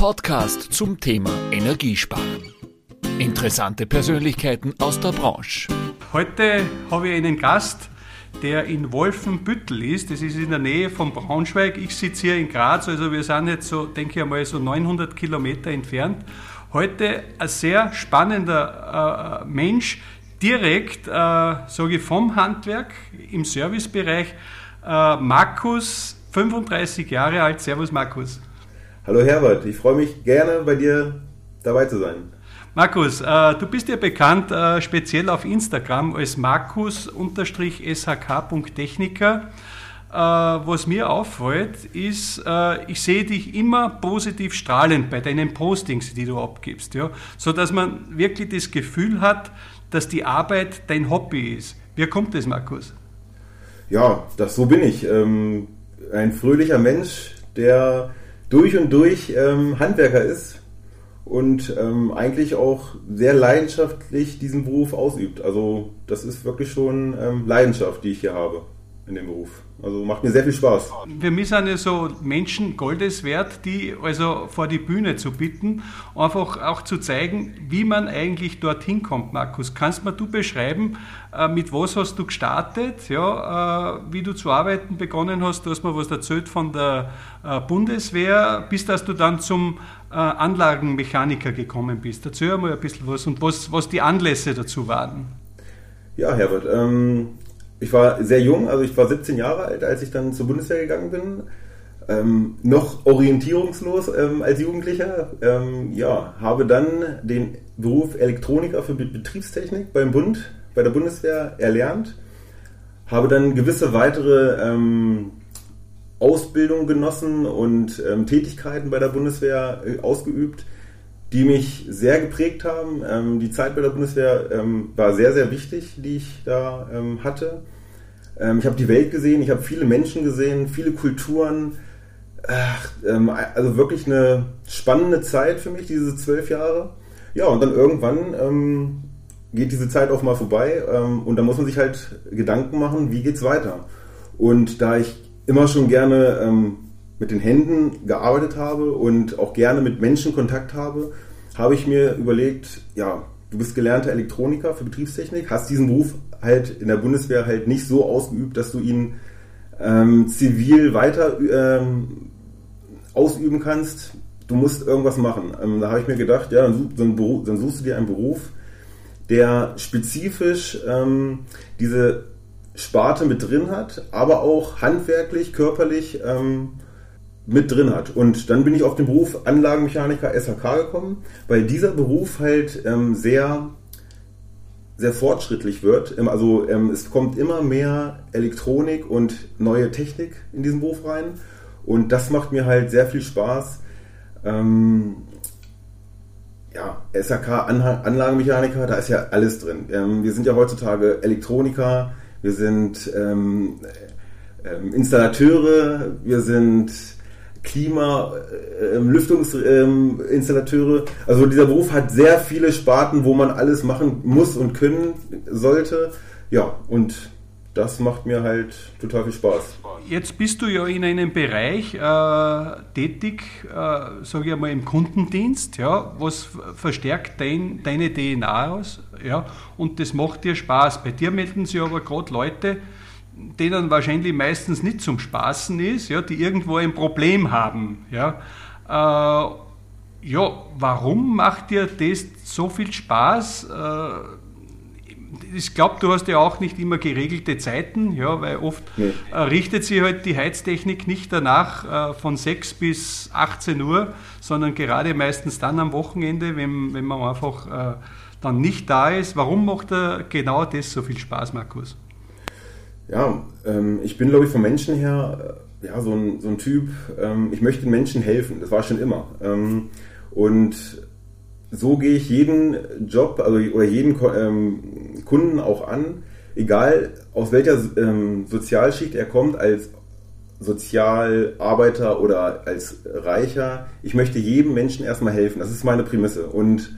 Podcast zum Thema Energiesparen. Interessante Persönlichkeiten aus der Branche. Heute habe ich einen Gast, der in Wolfenbüttel ist. Das ist in der Nähe von Braunschweig. Ich sitze hier in Graz, also wir sind jetzt so, denke ich einmal, so 900 Kilometer entfernt. Heute ein sehr spannender äh, Mensch, direkt, äh, sage ich, vom Handwerk im Servicebereich. Äh, Markus, 35 Jahre alt. Servus, Markus. Hallo Herbert, ich freue mich gerne bei dir dabei zu sein. Markus, äh, du bist ja bekannt äh, speziell auf Instagram als Markus-shk.techniker. Äh, was mir auffällt, ist, ich sehe dich immer positiv strahlend bei deinen Postings, die du abgibst, ja? so dass man wirklich das Gefühl hat, dass die Arbeit dein Hobby ist. Wie kommt das, Markus? Ja, das so bin ich. Ähm, ein fröhlicher Mensch, der durch und durch ähm, Handwerker ist und ähm, eigentlich auch sehr leidenschaftlich diesen Beruf ausübt. Also das ist wirklich schon ähm, Leidenschaft, die ich hier habe in dem Beruf. Also macht mir sehr viel Spaß. Für mich sind ja so Menschen Goldes wert, die also vor die Bühne zu bitten, einfach auch zu zeigen, wie man eigentlich dorthin kommt, Markus. Kannst mir du beschreiben, äh, mit was hast du gestartet, ja, äh, wie du zu arbeiten begonnen hast? Du hast mir was erzählt von der äh, Bundeswehr, bis dass du dann zum Anlagenmechaniker gekommen bist. Erzähl mal ein bisschen was und was, was die Anlässe dazu waren. Ja, Herbert, ähm, ich war sehr jung, also ich war 17 Jahre alt, als ich dann zur Bundeswehr gegangen bin. Ähm, noch orientierungslos ähm, als Jugendlicher. Ähm, ja, habe dann den Beruf Elektroniker für Betriebstechnik beim Bund, bei der Bundeswehr erlernt. Habe dann gewisse weitere ähm, Ausbildung genossen und ähm, Tätigkeiten bei der Bundeswehr äh, ausgeübt die mich sehr geprägt haben. Ähm, die Zeit bei der Bundeswehr ähm, war sehr, sehr wichtig, die ich da ähm, hatte. Ähm, ich habe die Welt gesehen, ich habe viele Menschen gesehen, viele Kulturen. Ach, ähm, also wirklich eine spannende Zeit für mich, diese zwölf Jahre. Ja, und dann irgendwann ähm, geht diese Zeit auch mal vorbei und da muss man sich halt Gedanken machen, wie geht's weiter. Und da ich immer schon gerne mit den Händen gearbeitet habe und auch gerne mit Menschen Kontakt habe, habe ich mir überlegt, ja, du bist gelernter Elektroniker für Betriebstechnik, hast diesen Beruf halt in der Bundeswehr halt nicht so ausgeübt, dass du ihn ähm, zivil weiter ähm, ausüben kannst. Du musst irgendwas machen. Ähm, da habe ich mir gedacht, ja, dann, dann, dann, suchst du dir einen Beruf, der spezifisch ähm, diese Sparte mit drin hat, aber auch handwerklich, körperlich ähm, mit drin hat. Und dann bin ich auf den Beruf Anlagenmechaniker SHK gekommen, weil dieser Beruf halt ähm, sehr, sehr fortschrittlich wird. Ähm, also ähm, es kommt immer mehr Elektronik und neue Technik in diesen Beruf rein. Und das macht mir halt sehr viel Spaß. Ähm, ja, SHK Anlagenmechaniker, da ist ja alles drin. Ähm, wir sind ja heutzutage Elektroniker, wir sind ähm, Installateure, wir sind Klima, äh, ähm, Lüftungsinstallateure. Ähm, also dieser Beruf hat sehr viele Sparten, wo man alles machen muss und können sollte. Ja, und das macht mir halt total viel Spaß. Jetzt bist du ja in einem Bereich äh, tätig, äh, sage ich einmal im Kundendienst, ja, was verstärkt dein, deine DNA aus, ja, und das macht dir Spaß. Bei dir melden sich aber gerade Leute, denen wahrscheinlich meistens nicht zum Spaßen ist, ja, die irgendwo ein Problem haben. Ja. Äh, ja, warum macht dir das so viel Spaß? Äh, ich glaube, du hast ja auch nicht immer geregelte Zeiten, ja, weil oft nee. äh, richtet sich halt die Heiztechnik nicht danach äh, von 6 bis 18 Uhr, sondern gerade meistens dann am Wochenende, wenn, wenn man einfach äh, dann nicht da ist. Warum macht er genau das so viel Spaß, Markus? Ja, ähm, ich bin, glaube ich, vom Menschen her äh, ja, so, ein, so ein Typ, ähm, ich möchte den Menschen helfen, das war schon immer. Ähm, und so gehe ich jeden Job also, oder jeden ähm, Kunden auch an, egal aus welcher ähm, Sozialschicht er kommt, als Sozialarbeiter oder als Reicher. Ich möchte jedem Menschen erstmal helfen. Das ist meine Prämisse. Und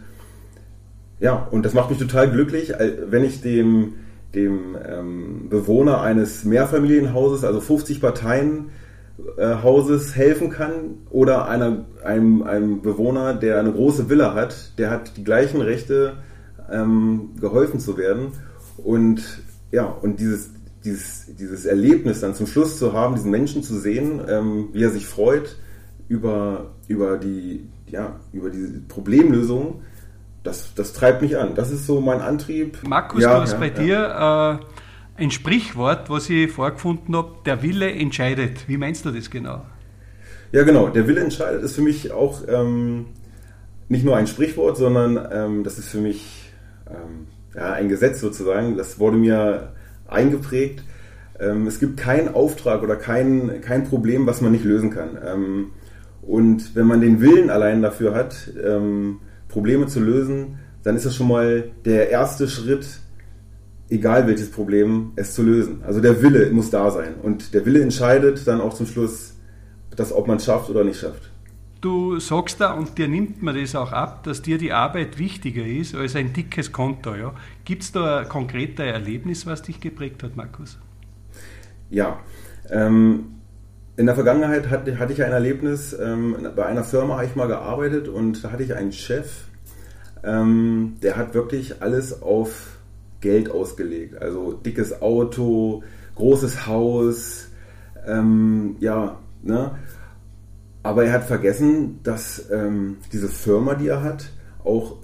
ja, und das macht mich total glücklich, wenn ich dem dem ähm, Bewohner eines Mehrfamilienhauses, also 50 Parteien, äh, Hauses helfen kann oder einer, einem, einem Bewohner, der eine große Villa hat, der hat die gleichen Rechte, ähm, geholfen zu werden. Und ja, und dieses, dieses, dieses Erlebnis dann zum Schluss zu haben, diesen Menschen zu sehen, ähm, wie er sich freut über, über, die, ja, über diese Problemlösung, das, das treibt mich an. Das ist so mein Antrieb. Markus, ja, du hast ja, bei ja. dir äh, ein Sprichwort, was ich vorgefunden habe, der Wille entscheidet. Wie meinst du das genau? Ja, genau, der Wille entscheidet ist für mich auch ähm, nicht nur ein Sprichwort, sondern ähm, das ist für mich ähm, ja, ein Gesetz sozusagen. Das wurde mir eingeprägt. Ähm, es gibt keinen Auftrag oder kein, kein Problem, was man nicht lösen kann. Ähm, und wenn man den Willen allein dafür hat, ähm, Probleme zu lösen, dann ist das schon mal der erste Schritt, egal welches Problem, es zu lösen. Also der Wille muss da sein. Und der Wille entscheidet dann auch zum Schluss, dass, ob man es schafft oder nicht schafft. Du sagst da, und dir nimmt man das auch ab, dass dir die Arbeit wichtiger ist als ein dickes Konto. Ja? Gibt es da ein konkreter Erlebnis, was dich geprägt hat, Markus? Ja. Ähm, in der Vergangenheit hatte, hatte ich ein Erlebnis, ähm, bei einer Firma habe ich mal gearbeitet und da hatte ich einen Chef, ähm, der hat wirklich alles auf Geld ausgelegt. Also dickes Auto, großes Haus, ähm, ja, ne? Aber er hat vergessen, dass ähm, diese Firma, die er hat, auch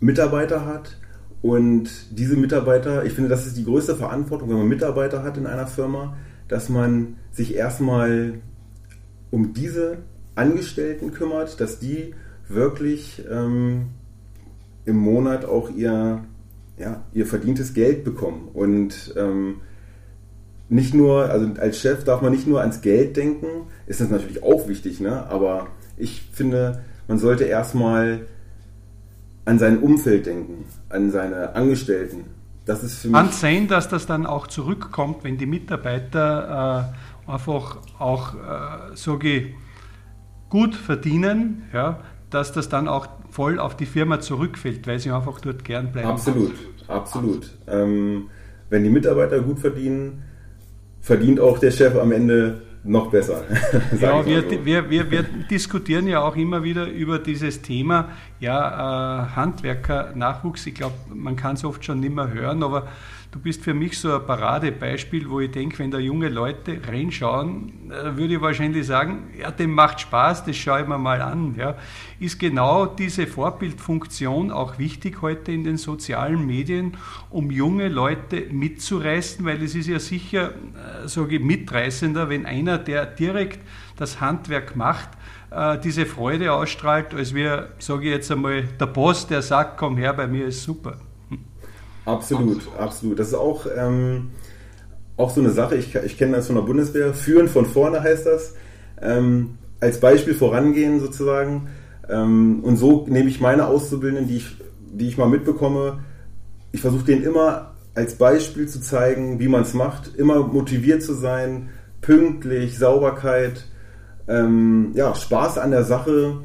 Mitarbeiter hat. Und diese Mitarbeiter, ich finde, das ist die größte Verantwortung, wenn man Mitarbeiter hat in einer Firma, dass man sich erstmal um diese Angestellten kümmert, dass die wirklich ähm, im Monat auch ihr, ja, ihr verdientes Geld bekommen. Und ähm, nicht nur, also als Chef darf man nicht nur ans Geld denken, ist das natürlich auch wichtig, ne? aber ich finde, man sollte erstmal an sein Umfeld denken, an seine Angestellten. Das ist für mich. Kann sein, dass das dann auch zurückkommt, wenn die Mitarbeiter äh, einfach auch, äh, sage ich, gut verdienen, ja, dass das dann auch voll auf die Firma zurückfällt, weil sie einfach dort gern bleiben. Absolut, absolut. Ähm, wenn die Mitarbeiter gut verdienen, verdient auch der Chef am Ende noch besser. ja, wir, so. wir, wir, wir, diskutieren ja auch immer wieder über dieses Thema, ja, äh, Handwerker, Nachwuchs. Ich glaube, man kann es oft schon nicht mehr hören, aber Du bist für mich so ein Paradebeispiel, wo ich denke, wenn da junge Leute reinschauen, äh, würde ich wahrscheinlich sagen, ja, dem macht Spaß, das schaue ich mir mal an. Ja. Ist genau diese Vorbildfunktion auch wichtig heute in den sozialen Medien, um junge Leute mitzureißen, weil es ist ja sicher, äh, sage ich, mitreißender, wenn einer, der direkt das Handwerk macht, äh, diese Freude ausstrahlt, als wir, sage ich jetzt einmal, der Boss, der sagt, komm her, bei mir ist super. Absolut, absolut. Das ist auch, ähm, auch so eine Sache, ich, ich kenne das von der Bundeswehr, führen von vorne heißt das, ähm, als Beispiel vorangehen sozusagen. Ähm, und so nehme ich meine Auszubildenden, die ich, die ich mal mitbekomme, ich versuche denen immer als Beispiel zu zeigen, wie man es macht, immer motiviert zu sein, pünktlich, Sauberkeit, ähm, ja, Spaß an der Sache,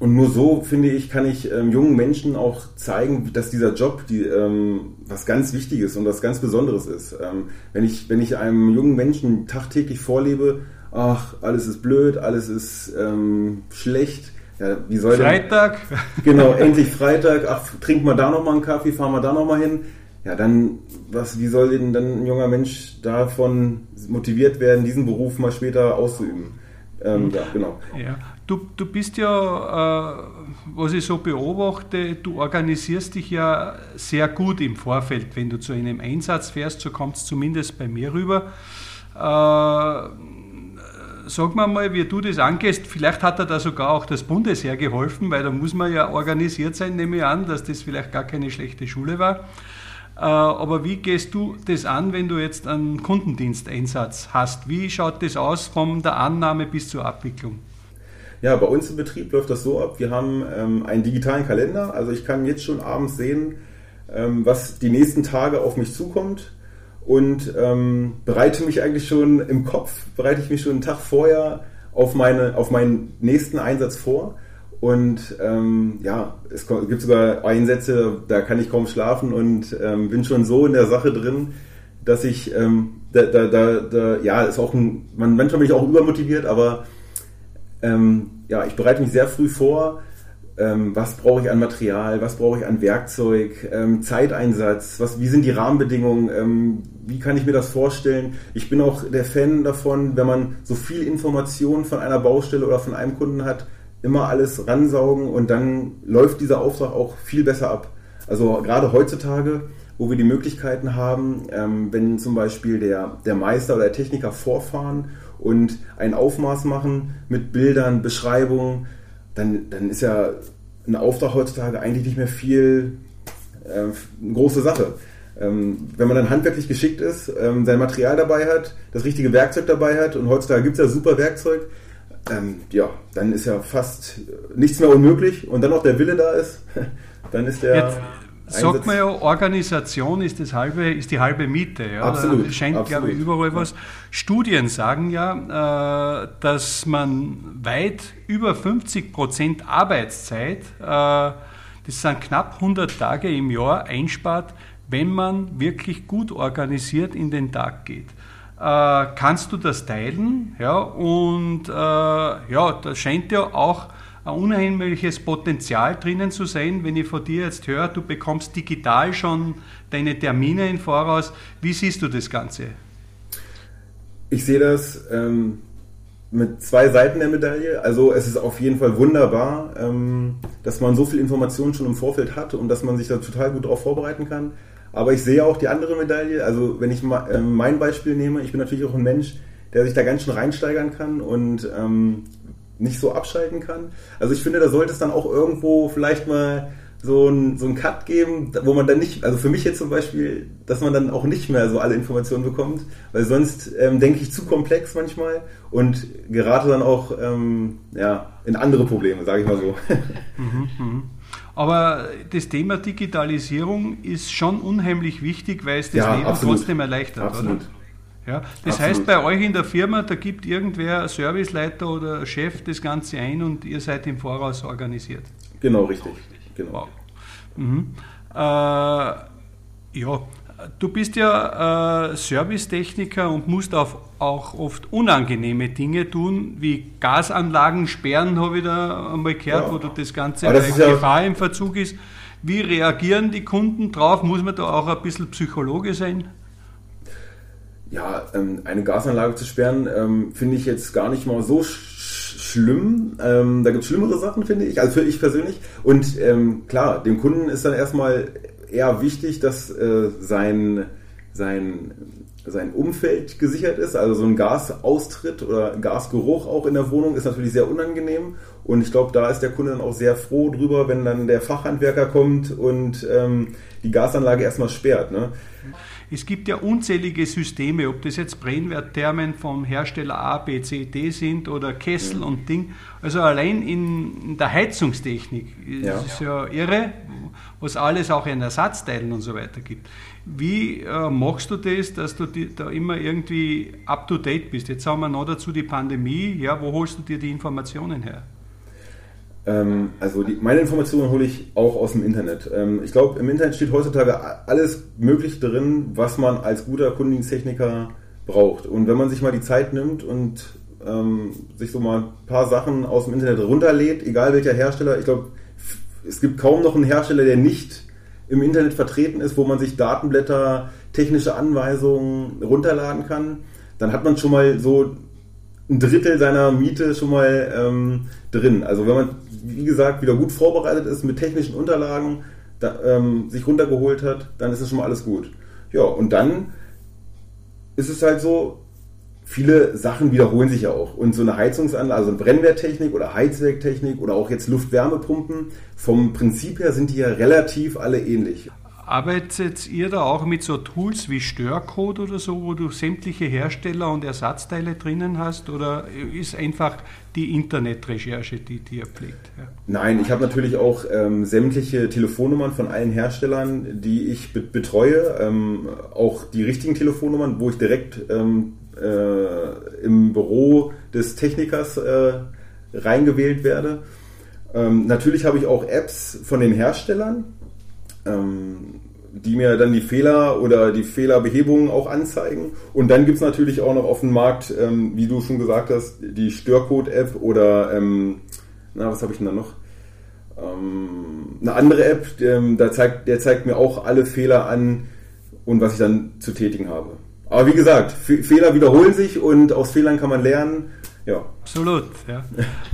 und nur so, finde ich, kann ich ähm, jungen Menschen auch zeigen, dass dieser Job die, ähm, was ganz Wichtiges und was ganz Besonderes ist. Ähm, wenn, ich, wenn ich einem jungen Menschen tagtäglich vorlebe, ach, alles ist blöd, alles ist ähm, schlecht, ja, wie soll Freitag? Denn, genau, endlich Freitag, ach, trink mal da nochmal einen Kaffee, fahr mal da nochmal hin. Ja, dann, was, wie soll denn dann ein junger Mensch davon motiviert werden, diesen Beruf mal später auszuüben? Ähm, ja, genau. Ja. Du, du bist ja, äh, was ich so beobachte, du organisierst dich ja sehr gut im Vorfeld. Wenn du zu einem Einsatz fährst, so kommt es zumindest bei mir rüber. Äh, sag mal mal, wie du das angehst. Vielleicht hat er da sogar auch das Bundesheer geholfen, weil da muss man ja organisiert sein, nehme ich an, dass das vielleicht gar keine schlechte Schule war. Äh, aber wie gehst du das an, wenn du jetzt einen Kundendiensteinsatz hast? Wie schaut das aus von der Annahme bis zur Abwicklung? Ja, bei uns im Betrieb läuft das so ab. Wir haben ähm, einen digitalen Kalender. Also ich kann jetzt schon abends sehen, ähm, was die nächsten Tage auf mich zukommt und ähm, bereite mich eigentlich schon im Kopf, bereite ich mich schon einen Tag vorher auf, meine, auf meinen nächsten Einsatz vor. Und ähm, ja, es gibt sogar Einsätze, da kann ich kaum schlafen und ähm, bin schon so in der Sache drin, dass ich, ähm, da, da, da, da, ja, ist auch ein, man, manchmal bin ich auch übermotiviert, aber ähm, ja, ich bereite mich sehr früh vor, ähm, was brauche ich an Material, was brauche ich an Werkzeug, ähm, Zeiteinsatz, was, wie sind die Rahmenbedingungen, ähm, wie kann ich mir das vorstellen. Ich bin auch der Fan davon, wenn man so viel Information von einer Baustelle oder von einem Kunden hat, immer alles ransaugen und dann läuft dieser Auftrag auch viel besser ab. Also gerade heutzutage, wo wir die Möglichkeiten haben, ähm, wenn zum Beispiel der, der Meister oder der Techniker vorfahren und ein Aufmaß machen mit Bildern, Beschreibungen, dann, dann ist ja ein Auftrag heutzutage eigentlich nicht mehr viel äh, eine große Sache. Ähm, wenn man dann handwerklich geschickt ist, ähm, sein Material dabei hat, das richtige Werkzeug dabei hat und heutzutage gibt es ja super Werkzeug, ähm, ja, dann ist ja fast nichts mehr unmöglich und dann noch der Wille da ist, dann ist der. Jetzt sagt man ja, Organisation ist, das halbe, ist die halbe Miete. Ja? Absolut. Da scheint, absolut. glaube ich, überall was. Studien sagen ja, äh, dass man weit über 50 Prozent Arbeitszeit, äh, das sind knapp 100 Tage im Jahr, einspart, wenn man wirklich gut organisiert in den Tag geht. Äh, kannst du das teilen? Ja, und äh, ja, da scheint ja auch ein unheimliches Potenzial drinnen zu sein, wenn ich von dir jetzt höre, du bekommst digital schon deine Termine im Voraus. Wie siehst du das Ganze? Ich sehe das ähm, mit zwei Seiten der Medaille. Also es ist auf jeden Fall wunderbar, ähm, dass man so viel Informationen schon im Vorfeld hat und dass man sich da total gut darauf vorbereiten kann. Aber ich sehe auch die andere Medaille. Also wenn ich äh, mein Beispiel nehme, ich bin natürlich auch ein Mensch, der sich da ganz schön reinsteigern kann und ähm, nicht so abschalten kann. Also ich finde, da sollte es dann auch irgendwo vielleicht mal so ein, so Cut geben, wo man dann nicht, also für mich jetzt zum Beispiel, dass man dann auch nicht mehr so alle Informationen bekommt, weil sonst ähm, denke ich zu komplex manchmal und gerate dann auch ähm, ja, in andere Probleme, sage ich mal so. Mhm, mhm. Aber das Thema Digitalisierung ist schon unheimlich wichtig, weil es das Ja, Leben absolut. trotzdem erleichtert, Absolut. oder? Ja, das Absolut. heißt, bei euch in der Firma, da gibt irgendwer, Serviceleiter oder Chef, das Ganze ein und ihr seid im Voraus organisiert. Genau, richtig. Genau. Wow. Mhm. Äh, ja, du bist ja äh, Servicetechniker und musst auf, auch oft unangenehme Dinge tun, wie Gasanlagen sperren, habe ich da einmal gehört, Ja. wo du das Ganze Aber das ist ja- Gefahr im Verzug ist. Wie reagieren die Kunden drauf? Muss man da auch ein bisschen Psychologe sein? Ja, ähm, eine Gasanlage zu sperren, ähm, finde ich jetzt gar nicht mal so sch schlimm. Ähm, da gibt es schlimmere Sachen, finde ich, also für ich persönlich. Und ähm, klar, dem Kunden ist dann erstmal eher wichtig, dass äh, sein, sein, sein Umfeld gesichert ist. Also so ein Gasaustritt oder Gasgeruch auch in der Wohnung ist natürlich sehr unangenehm. Und ich glaube, da ist der Kunde dann auch sehr froh drüber, wenn dann der Fachhandwerker kommt und ähm, die Gasanlage erstmal sperrt. Ne? Es gibt ja unzählige Systeme, ob das jetzt Brennwertthermen vom Hersteller A, B, C, D sind oder Kessel und Ding. Also allein in, der Heizungstechnik ist Ja. es ja irre, was alles auch in Ersatzteilen und so weiter gibt. Wie äh, machst du das, dass du die, da immer irgendwie up to date bist? Jetzt haben wir noch dazu die Pandemie. Ja, wo holst du dir die Informationen her? Ähm, also die, meine Informationen hole ich auch aus dem Internet. Ähm, ich glaube, im Internet steht heutzutage alles Mögliche drin, was man als guter Kundendiensttechniker braucht. Und wenn man sich mal die Zeit nimmt und ähm, sich so mal ein paar Sachen aus dem Internet runterlädt, egal welcher Hersteller, ich glaube, es gibt kaum noch einen Hersteller, der nicht im Internet vertreten ist, wo man sich Datenblätter, technische Anweisungen runterladen kann, dann hat man schon mal so ein Drittel seiner Miete schon mal ähm, drin. Also wenn man, wie gesagt, wieder gut vorbereitet ist mit technischen Unterlagen, da, ähm, sich runtergeholt hat, dann ist es schon mal alles gut. Ja, und dann ist es halt so, viele Sachen wiederholen sich ja auch. Und so eine Heizungsanlage, also eine Brennwerttechnik oder Heizwerktechnik oder auch jetzt Luftwärmepumpen, vom Prinzip her sind die ja relativ alle ähnlich. Arbeitet ihr da auch mit so Tools wie Störcode oder so, wo du sämtliche Hersteller und Ersatzteile drinnen hast? Oder ist einfach die Internetrecherche, die dir pflegt? Ja. Nein, ich habe natürlich auch ähm, sämtliche Telefonnummern von allen Herstellern, die ich be betreue. Ähm, auch die richtigen Telefonnummern, wo ich direkt ähm, äh, im Büro des Technikers äh, reingewählt werde. Ähm, natürlich habe ich auch Apps von den Herstellern. Ähm, die mir dann die Fehler oder die Fehlerbehebungen auch anzeigen. Und dann gibt es natürlich auch noch auf dem Markt, ähm, wie du schon gesagt hast, die Störcode-App oder, ähm, na, was habe ich denn da noch? Ähm, eine andere App, ähm, da zeigt, der zeigt mir auch alle Fehler an und was ich dann zu tätigen habe. Aber wie gesagt, Fehler wiederholen sich und aus Fehlern kann man lernen. Ja. Absolut. Ja.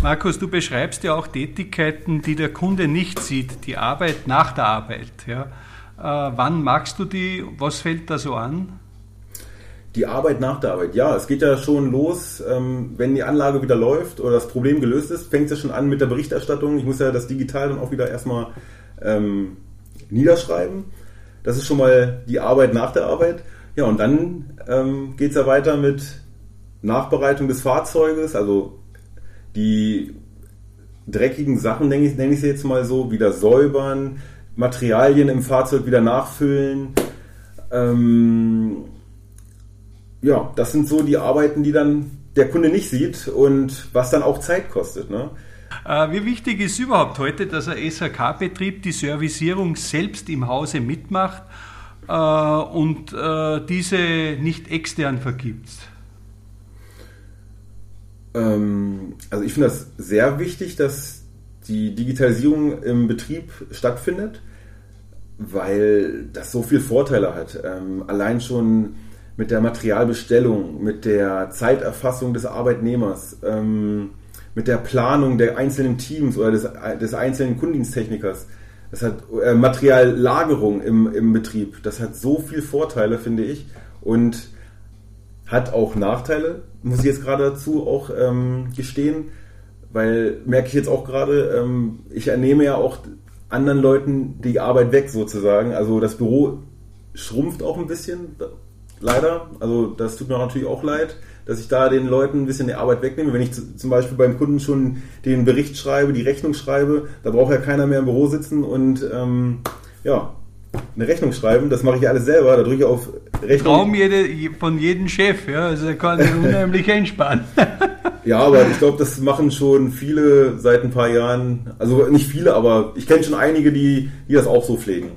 Markus, du beschreibst ja auch Tätigkeiten, die der Kunde nicht sieht, die Arbeit nach der Arbeit. Ja. Äh, wann magst du die? Was fällt da so an? Die Arbeit nach der Arbeit, ja, es geht ja schon los, ähm, wenn die Anlage wieder läuft oder das Problem gelöst ist, fängt es ja schon an mit der Berichterstattung. Ich muss ja das digital dann auch wieder erstmal ähm, niederschreiben. Das ist schon mal die Arbeit nach der Arbeit. Ja, und dann ähm, geht es ja weiter mit Nachbereitung des Fahrzeuges, also die dreckigen Sachen, nenne ich, nenne ich sie jetzt mal so, wieder säubern, Materialien im Fahrzeug wieder nachfüllen. Ähm, ja, das sind so die Arbeiten, die dann der Kunde nicht sieht und was dann auch Zeit kostet. Ne? Äh, wie wichtig ist überhaupt heute, dass ein SHK-Betrieb die Servicierung selbst im Hause mitmacht äh, und äh, diese nicht extern vergibt? Ähm, also ich finde das sehr wichtig, dass die Digitalisierung im Betrieb stattfindet, weil das so viele Vorteile hat. Ähm, allein schon mit der Materialbestellung, mit der Zeiterfassung des Arbeitnehmers, ähm, mit der Planung der einzelnen Teams oder des, des einzelnen Kundendiensttechnikers. Das hat äh, Materiallagerung im, im Betrieb. Das hat so viele Vorteile, finde ich. Und hat auch Nachteile, muss ich jetzt gerade dazu auch ähm, gestehen, weil merke ich jetzt auch gerade, ähm, ich ernehme ja auch anderen Leuten die Arbeit weg sozusagen. Also das Büro schrumpft auch ein bisschen, leider. Also das tut mir natürlich auch leid, dass ich da den Leuten ein bisschen die Arbeit wegnehme. Wenn ich zum Beispiel beim Kunden schon den Bericht schreibe, die Rechnung schreibe, da braucht ja keiner mehr im Büro sitzen und ähm, ja, eine Rechnung schreiben. Das mache ich alles selber. Da drücke ich auf Rechnung. Traum jede, von jedem Chef, ja. Also er kann unheimlich entspannen. ja, aber ich glaube, das machen schon viele seit ein paar Jahren. Also nicht viele, aber ich kenne schon einige, die, die das auch so pflegen.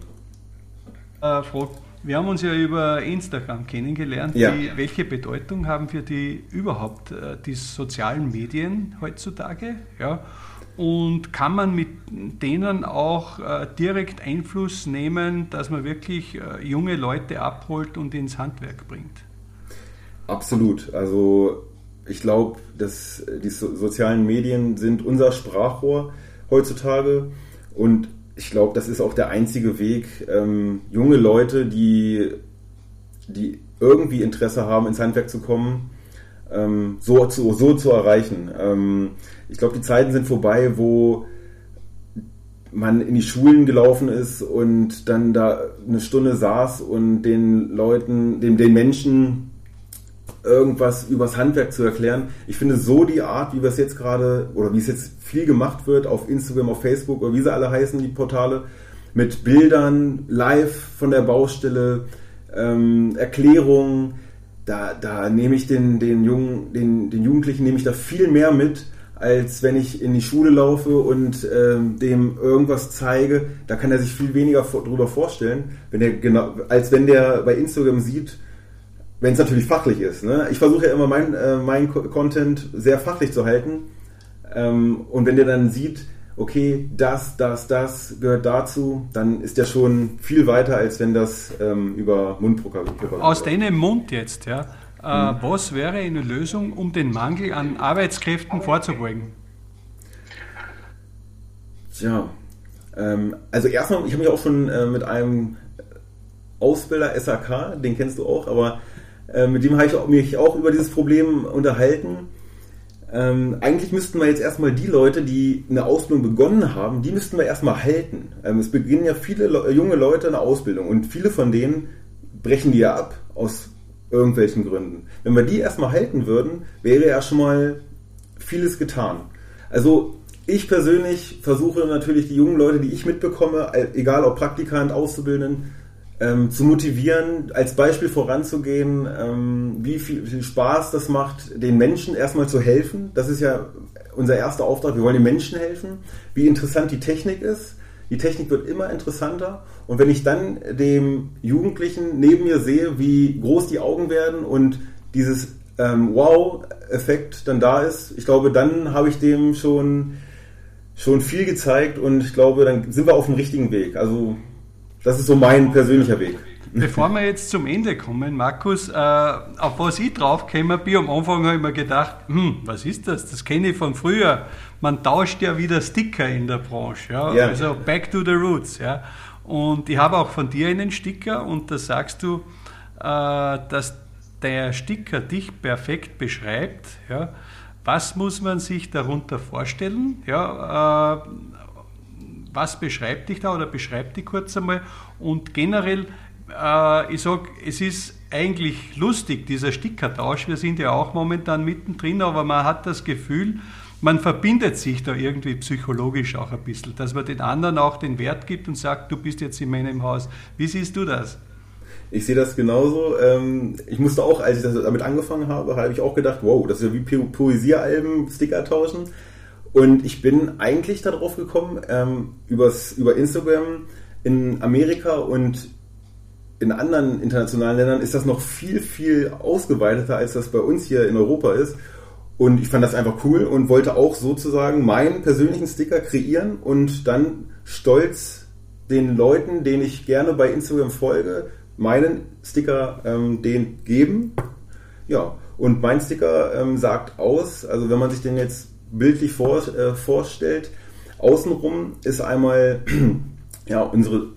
Äh, Frau, wir haben uns ja über Instagram kennengelernt. Ja. Die, welche Bedeutung haben für die überhaupt äh, die sozialen Medien heutzutage? Ja. Und kann man mit denen auch äh, direkt Einfluss nehmen, dass man wirklich äh, junge Leute abholt und ins Handwerk bringt? Absolut. Also ich glaube, dass die so sozialen Medien sind unser Sprachrohr heutzutage und ich glaube, das ist auch der einzige Weg, ähm, junge Leute, die, die irgendwie Interesse haben, ins Handwerk zu kommen, ähm, so, zu, so zu erreichen. Ähm, ich glaube, die Zeiten sind vorbei, wo man in die Schulen gelaufen ist und dann da eine Stunde saß und den Leuten, dem, den Menschen irgendwas übers Handwerk zu erklären. Ich finde so die Art, wie wir es jetzt gerade oder wie es jetzt viel gemacht wird auf Instagram, auf Facebook oder wie sie alle heißen, die Portale, mit Bildern live von der Baustelle, ähm, Erklärungen, da, da nehme ich den, den, Jungen, den, den Jugendlichen nehme ich da viel mehr mit, als wenn ich in die Schule laufe und ähm, dem irgendwas zeige. Da kann er sich viel weniger vor, darüber vorstellen, wenn er genau, als wenn der bei Instagram sieht, wenn es natürlich fachlich ist. Ne? Ich versuche ja immer mein, äh, mein Content sehr fachlich zu halten. Ähm, und wenn der dann sieht, okay, das, das, das gehört dazu, dann ist der schon viel weiter, als wenn das ähm, über Mundpropaganda Aus deinem Mund jetzt, ja. Äh, hm. Was wäre eine Lösung, um den Mangel an Arbeitskräften vorzubeugen? Tja, ähm, also erstmal, ich habe mich auch schon äh, mit einem Ausbilder SAK, den kennst du auch, aber äh, mit dem habe ich mich auch über dieses Problem unterhalten ähm, eigentlich müssten wir jetzt erstmal die Leute, die eine Ausbildung begonnen haben, die müssten wir erstmal halten. Ähm, es beginnen ja viele Le junge Leute eine Ausbildung und viele von denen brechen die ja ab aus irgendwelchen Gründen. Wenn wir die erstmal halten würden, wäre ja schon mal vieles getan. Also ich persönlich versuche natürlich die jungen Leute, die ich mitbekomme, egal ob Praktikant, Auszubildenden, ähm, zu motivieren, als Beispiel voranzugehen, ähm, wie viel, viel, Spaß das macht, den Menschen erstmal zu helfen. Das ist ja unser erster Auftrag. Wir wollen den Menschen helfen. Wie interessant die Technik ist, die Technik wird immer interessanter und wenn ich dann dem Jugendlichen neben mir sehe, wie groß die Augen werden und dieses ähm, Wow-Effekt dann da ist, ich glaube, dann habe ich dem schon, schon viel gezeigt und ich glaube, dann sind wir auf dem richtigen Weg. Also das ist so mein persönlicher Weg. Bevor wir jetzt zum Ende kommen, Markus, äh, auf was ich draufgekommen bin, am Anfang habe ich mir gedacht, hm, was ist das? Das kenne ich von früher. Man tauscht ja wieder Sticker in der Branche. Ja? ja. Also back to the roots. Ja? Und ich habe auch von dir einen Sticker und da sagst du, äh, dass der Sticker dich perfekt beschreibt. Ja? Was muss man sich darunter vorstellen? Ja, äh, was beschreibt dich da oder beschreibt dich kurz einmal? Und generell, äh, ich sage, es ist eigentlich lustig, dieser Stickertausch. Wir sind ja auch momentan mittendrin, aber man hat das Gefühl, man verbindet sich da irgendwie psychologisch auch ein bisschen, dass man den anderen auch den Wert gibt und sagt, du bist jetzt in meinem Haus. Wie siehst du das? Ich sehe das genauso. Ähm, ich musste auch, als ich damit angefangen habe, habe ich auch gedacht, wow, das ist ja wie Poesiealben, Sticker tauschen. Und ich bin eigentlich darauf gekommen, ähm, übers, über Instagram in Amerika und in anderen internationalen Ländern ist das noch viel, viel ausgeweiteter, als das bei uns hier in Europa ist. Und ich fand das einfach cool und wollte auch sozusagen meinen persönlichen Sticker kreieren und dann stolz den Leuten, denen ich gerne bei Instagram folge, meinen Sticker ähm, den geben. Ja, und mein Sticker ähm, sagt aus, also wenn man sich den jetzt bildlich vor, äh, vorstellt, außenrum ist einmal ja, unsere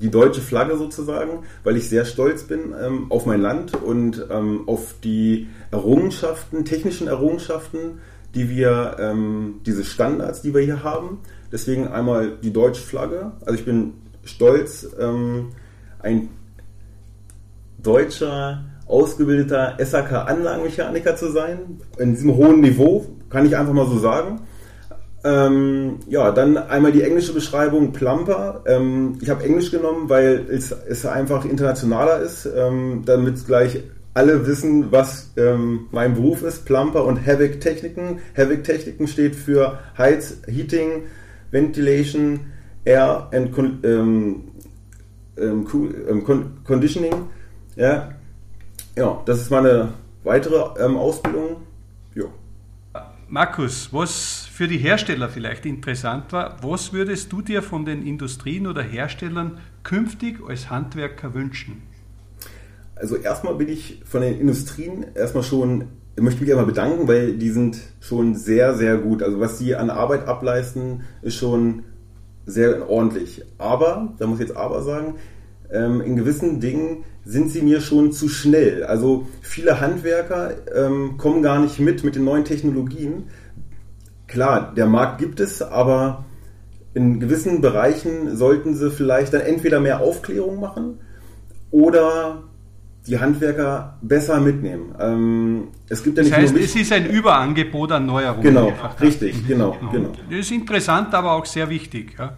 die deutsche Flagge sozusagen, weil ich sehr stolz bin ähm, auf mein Land und ähm, auf die Errungenschaften, technischen Errungenschaften, die wir, ähm, diese Standards, die wir hier haben. Deswegen einmal die deutsche Flagge. Also ich bin stolz, ähm, ein deutscher ausgebildeter SAK-Anlagenmechaniker zu sein. In diesem hohen Niveau, kann ich einfach mal so sagen. Ähm, ja, dann einmal die englische Beschreibung Plumper. Ähm, ich habe Englisch genommen, weil es, es einfach internationaler ist, ähm, damit gleich alle wissen, was ähm, mein Beruf ist. Plumper und Havoc Techniken. Havoc Techniken steht für Heiz, Heating, Ventilation, Air and Con ähm, ähm, Conditioning. Ja, ja, das ist meine weitere Ausbildung. Ja. Markus, was für die Hersteller vielleicht interessant war, was würdest du dir von den Industrien oder Herstellern künftig als Handwerker wünschen? Also erstmal bin ich von den Industrien erstmal schon, ich möchte mich einmal bedanken, weil die sind schon sehr, sehr gut. Also was sie an Arbeit ableisten, ist schon sehr ordentlich. Aber, da muss ich jetzt aber sagen, ähm, in gewissen Dingen sind sie mir schon zu schnell. Also viele Handwerker ähm, kommen gar nicht mit mit den neuen Technologien. Klar, der Markt gibt es, aber in gewissen Bereichen sollten sie vielleicht dann entweder mehr Aufklärung machen oder die Handwerker besser mitnehmen. Ähm, es gibt ja nicht das heißt, es ist ein Überangebot an Neuerungen. Genau, richtig, genau, genau. Das ist interessant, aber auch sehr wichtig. Ja?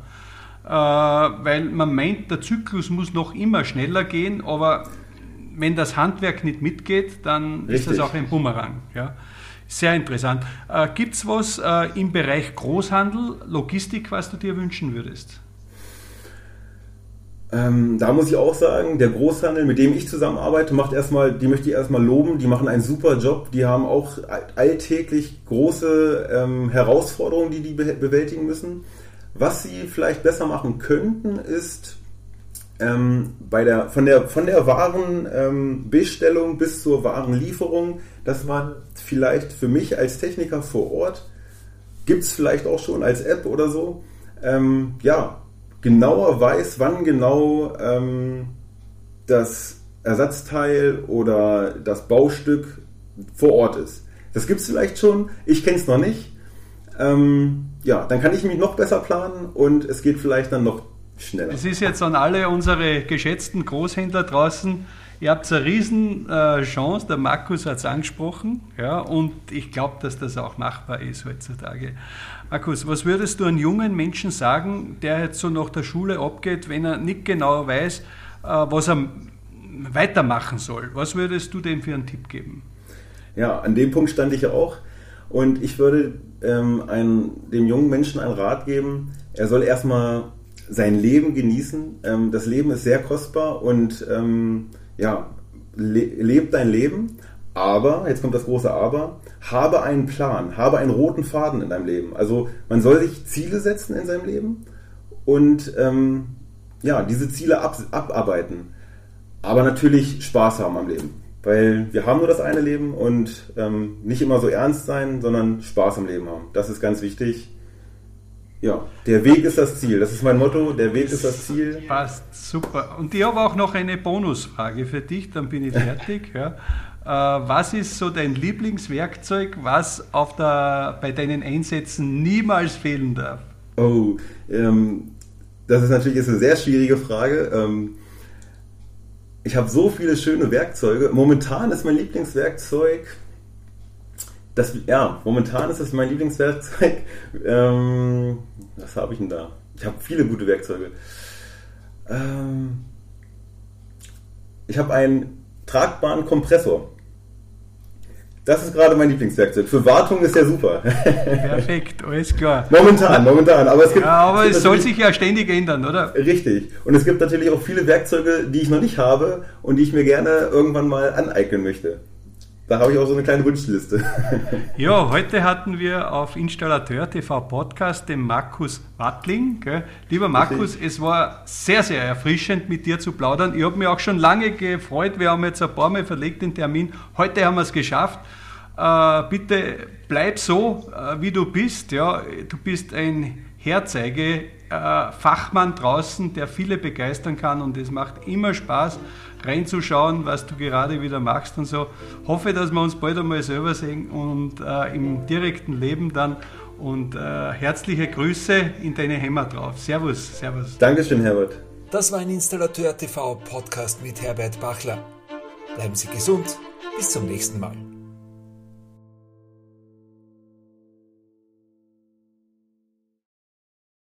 Äh, weil man meint, der Zyklus muss noch immer schneller gehen, aber wenn das Handwerk nicht mitgeht, dann Richtig. ist das auch ein Bumerang. Ja. Sehr interessant. Äh, Gibt es was äh, im Bereich Großhandel, Logistik, was du dir wünschen würdest? Ähm, da muss ich auch sagen, der Großhandel, mit dem ich zusammenarbeite, macht erstmal, die möchte ich erstmal loben, die machen einen super Job, die haben auch alltäglich große ähm, Herausforderungen, die die bewältigen müssen. Was sie vielleicht besser machen könnten, ist ähm, bei der, von, der, von der Warenbestellung ähm, bis zur Warenlieferung, dass man vielleicht für mich als Techniker vor Ort, gibt es vielleicht auch schon als App oder so, ähm, ja, genauer weiß, wann genau ähm, das Ersatzteil oder das Baustück vor Ort ist. Das gibt es vielleicht schon, ich kenne es noch nicht. Ähm, ja, dann kann ich mich noch besser planen und es geht vielleicht dann noch schneller. Es ist jetzt an alle unsere geschätzten Großhändler draußen, ihr habt eine riesen äh, Chance, der Markus hat es angesprochen, ja, und ich glaube, dass das auch machbar ist heutzutage. Markus, was würdest du einem jungen Menschen sagen, der jetzt so nach der Schule abgeht, wenn er nicht genau weiß, äh, was er weitermachen soll? Was würdest du dem für einen Tipp geben? Ja, an dem Punkt stand ich ja auch. Und ich würde ähm, ein, dem jungen Menschen einen Rat geben, er soll erstmal sein Leben genießen. Ähm, das Leben ist sehr kostbar und ähm, ja, le lebt dein Leben. Aber, jetzt kommt das große Aber, habe einen Plan, habe einen roten Faden in deinem Leben. Also man soll sich Ziele setzen in seinem Leben und ähm, ja, diese Ziele ab, abarbeiten. Aber natürlich Spaß haben am Leben. Weil wir haben nur das eine Leben und ähm, nicht immer so ernst sein, sondern Spaß am Leben haben. Das ist ganz wichtig. Ja, der Weg ist das Ziel. Das ist mein Motto. Der Weg ist das Ziel. Passt super. Und ich habe auch noch eine Bonusfrage für dich, dann bin ich fertig. ja. Äh, was ist so dein Lieblingswerkzeug, was auf der, bei deinen Einsätzen niemals fehlen darf? Oh, ähm, das ist natürlich eine sehr schwierige Frage. Ähm, ich habe so viele schöne Werkzeuge. Momentan ist mein Lieblingswerkzeug, das, ja, momentan ist es mein Lieblingswerkzeug. Ähm, was habe ich denn da? Ich habe viele gute Werkzeuge. Ähm, ich habe einen tragbaren Kompressor. Das ist gerade mein Lieblingswerkzeug. Für Wartung ist der super. Perfekt, alles klar. Momentan, momentan. Aber es, gibt, ja, aber es, es soll sich ja ständig ändern, oder? Richtig. Und es gibt natürlich auch viele Werkzeuge, die ich noch nicht habe und die ich mir gerne irgendwann mal aneignen möchte. Da habe ich auch so eine kleine Wunschliste. ja, heute hatten wir auf Installateur TV Podcast den Markus Wattling. Gell? Lieber Markus, es war sehr, sehr erfrischend mit dir zu plaudern. Ich habe mich auch schon lange gefreut. Wir haben jetzt ein paar Mal verlegt den Termin. Heute haben wir es geschafft. Äh, bitte bleib so, äh, wie du bist. Ja? Du bist ein Herzeige, äh, Fachmann draußen, der viele begeistern kann und es macht immer Spaß reinzuschauen, was du gerade wieder machst und so. Hoffe, dass wir uns bald einmal selber sehen und äh, im direkten Leben dann und äh, herzliche Grüße in deine Heimat drauf. Servus, servus. Dankeschön, Herbert. Das war ein Installateur TV Podcast mit Herbert Bachler. Bleiben Sie gesund. Bis zum nächsten Mal.